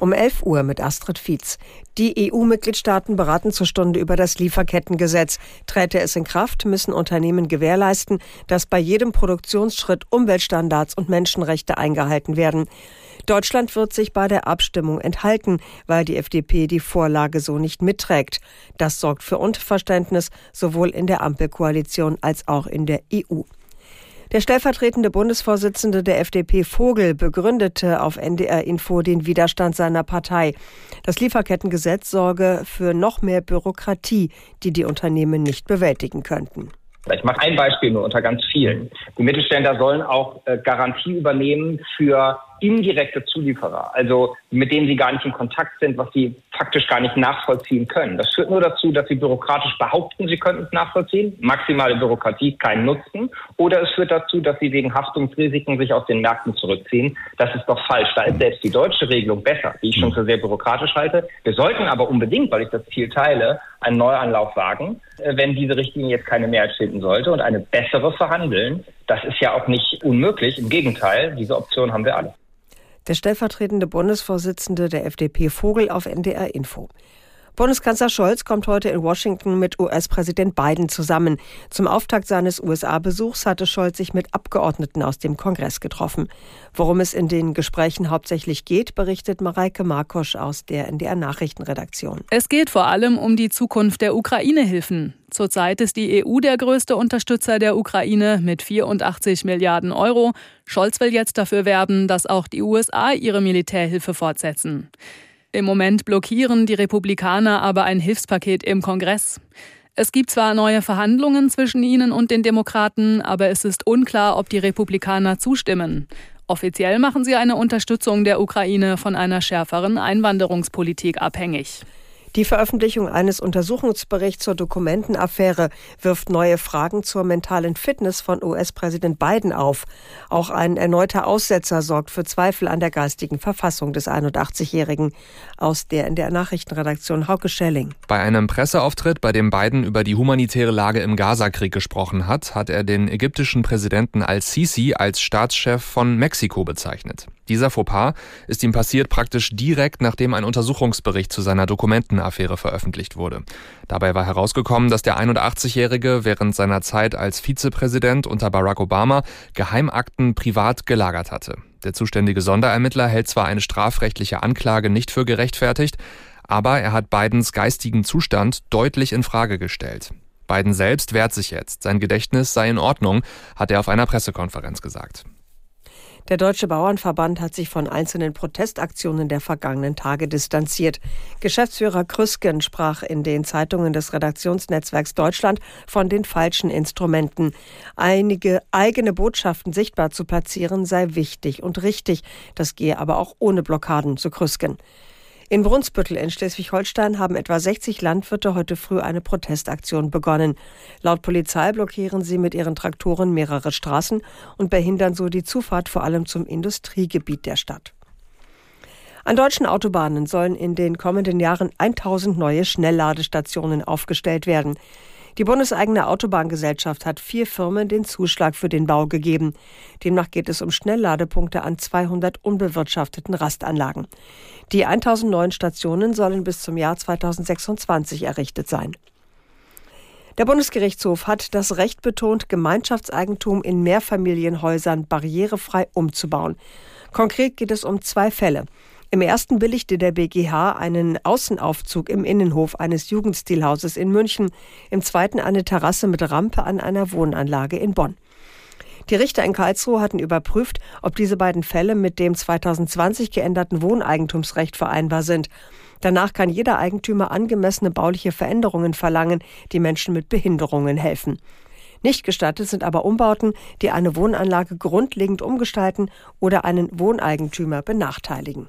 Um 11 Uhr mit Astrid Fietz. Die EU-Mitgliedstaaten beraten zur Stunde über das Lieferkettengesetz. Träte es in Kraft, müssen Unternehmen gewährleisten, dass bei jedem Produktionsschritt Umweltstandards und Menschenrechte eingehalten werden. Deutschland wird sich bei der Abstimmung enthalten, weil die FDP die Vorlage so nicht mitträgt. Das sorgt für Unverständnis sowohl in der Ampelkoalition als auch in der EU. Der stellvertretende Bundesvorsitzende der FDP Vogel begründete auf NDR Info den Widerstand seiner Partei. Das Lieferkettengesetz sorge für noch mehr Bürokratie, die die Unternehmen nicht bewältigen könnten. Ich mache ein Beispiel nur unter ganz vielen. Die Mittelständler sollen auch äh, Garantie übernehmen für indirekte Zulieferer, also mit denen sie gar nicht in Kontakt sind, was sie faktisch gar nicht nachvollziehen können. Das führt nur dazu, dass sie bürokratisch behaupten, sie könnten es nachvollziehen, maximale Bürokratie, keinen Nutzen, oder es führt dazu, dass sie wegen Haftungsrisiken sich aus den Märkten zurückziehen. Das ist doch falsch. Da ist selbst die deutsche Regelung besser, die ich schon für sehr bürokratisch halte. Wir sollten aber unbedingt, weil ich das Ziel teile, einen Neuanlauf wagen, äh, wenn diese Richtlinie jetzt keine Mehrheit finden sollte und eine bessere verhandeln. Das ist ja auch nicht unmöglich. Im Gegenteil, diese Option haben wir alle. Der stellvertretende Bundesvorsitzende der FDP Vogel auf NDR Info. Bundeskanzler Scholz kommt heute in Washington mit US-Präsident Biden zusammen. Zum Auftakt seines USA-Besuchs hatte Scholz sich mit Abgeordneten aus dem Kongress getroffen. Worum es in den Gesprächen hauptsächlich geht, berichtet Mareike Markosch aus der NDR Nachrichtenredaktion. Es geht vor allem um die Zukunft der Ukraine-Hilfen. Zurzeit ist die EU der größte Unterstützer der Ukraine mit 84 Milliarden Euro. Scholz will jetzt dafür werben, dass auch die USA ihre Militärhilfe fortsetzen. Im Moment blockieren die Republikaner aber ein Hilfspaket im Kongress. Es gibt zwar neue Verhandlungen zwischen ihnen und den Demokraten, aber es ist unklar, ob die Republikaner zustimmen. Offiziell machen sie eine Unterstützung der Ukraine von einer schärferen Einwanderungspolitik abhängig. Die Veröffentlichung eines Untersuchungsberichts zur Dokumentenaffäre wirft neue Fragen zur mentalen Fitness von US-Präsident Biden auf. Auch ein erneuter Aussetzer sorgt für Zweifel an der geistigen Verfassung des 81-Jährigen. Aus der in der Nachrichtenredaktion Hauke Schelling. Bei einem Presseauftritt, bei dem Biden über die humanitäre Lage im Gazakrieg gesprochen hat, hat er den ägyptischen Präsidenten al-Sisi als Staatschef von Mexiko bezeichnet. Dieser Fauxpas ist ihm passiert praktisch direkt, nachdem ein Untersuchungsbericht zu seiner Dokumentenaffäre veröffentlicht wurde. Dabei war herausgekommen, dass der 81-Jährige während seiner Zeit als Vizepräsident unter Barack Obama Geheimakten privat gelagert hatte. Der zuständige Sonderermittler hält zwar eine strafrechtliche Anklage nicht für gerechtfertigt, aber er hat Bidens geistigen Zustand deutlich in Frage gestellt. Biden selbst wehrt sich jetzt. Sein Gedächtnis sei in Ordnung, hat er auf einer Pressekonferenz gesagt. Der Deutsche Bauernverband hat sich von einzelnen Protestaktionen der vergangenen Tage distanziert. Geschäftsführer Krüsken sprach in den Zeitungen des Redaktionsnetzwerks Deutschland von den falschen Instrumenten. Einige eigene Botschaften sichtbar zu platzieren sei wichtig und richtig. Das gehe aber auch ohne Blockaden, zu Krüsken. In Brunsbüttel in Schleswig-Holstein haben etwa 60 Landwirte heute früh eine Protestaktion begonnen. Laut Polizei blockieren sie mit ihren Traktoren mehrere Straßen und behindern so die Zufahrt vor allem zum Industriegebiet der Stadt. An deutschen Autobahnen sollen in den kommenden Jahren 1000 neue Schnellladestationen aufgestellt werden. Die bundeseigene Autobahngesellschaft hat vier Firmen den Zuschlag für den Bau gegeben. Demnach geht es um Schnellladepunkte an 200 unbewirtschafteten Rastanlagen. Die 1000 neuen Stationen sollen bis zum Jahr 2026 errichtet sein. Der Bundesgerichtshof hat das Recht betont, Gemeinschaftseigentum in Mehrfamilienhäusern barrierefrei umzubauen. Konkret geht es um zwei Fälle. Im ersten billigte der BGH einen Außenaufzug im Innenhof eines Jugendstilhauses in München, im zweiten eine Terrasse mit Rampe an einer Wohnanlage in Bonn. Die Richter in Karlsruhe hatten überprüft, ob diese beiden Fälle mit dem 2020 geänderten Wohneigentumsrecht vereinbar sind. Danach kann jeder Eigentümer angemessene bauliche Veränderungen verlangen, die Menschen mit Behinderungen helfen. Nicht gestattet sind aber Umbauten, die eine Wohnanlage grundlegend umgestalten oder einen Wohneigentümer benachteiligen.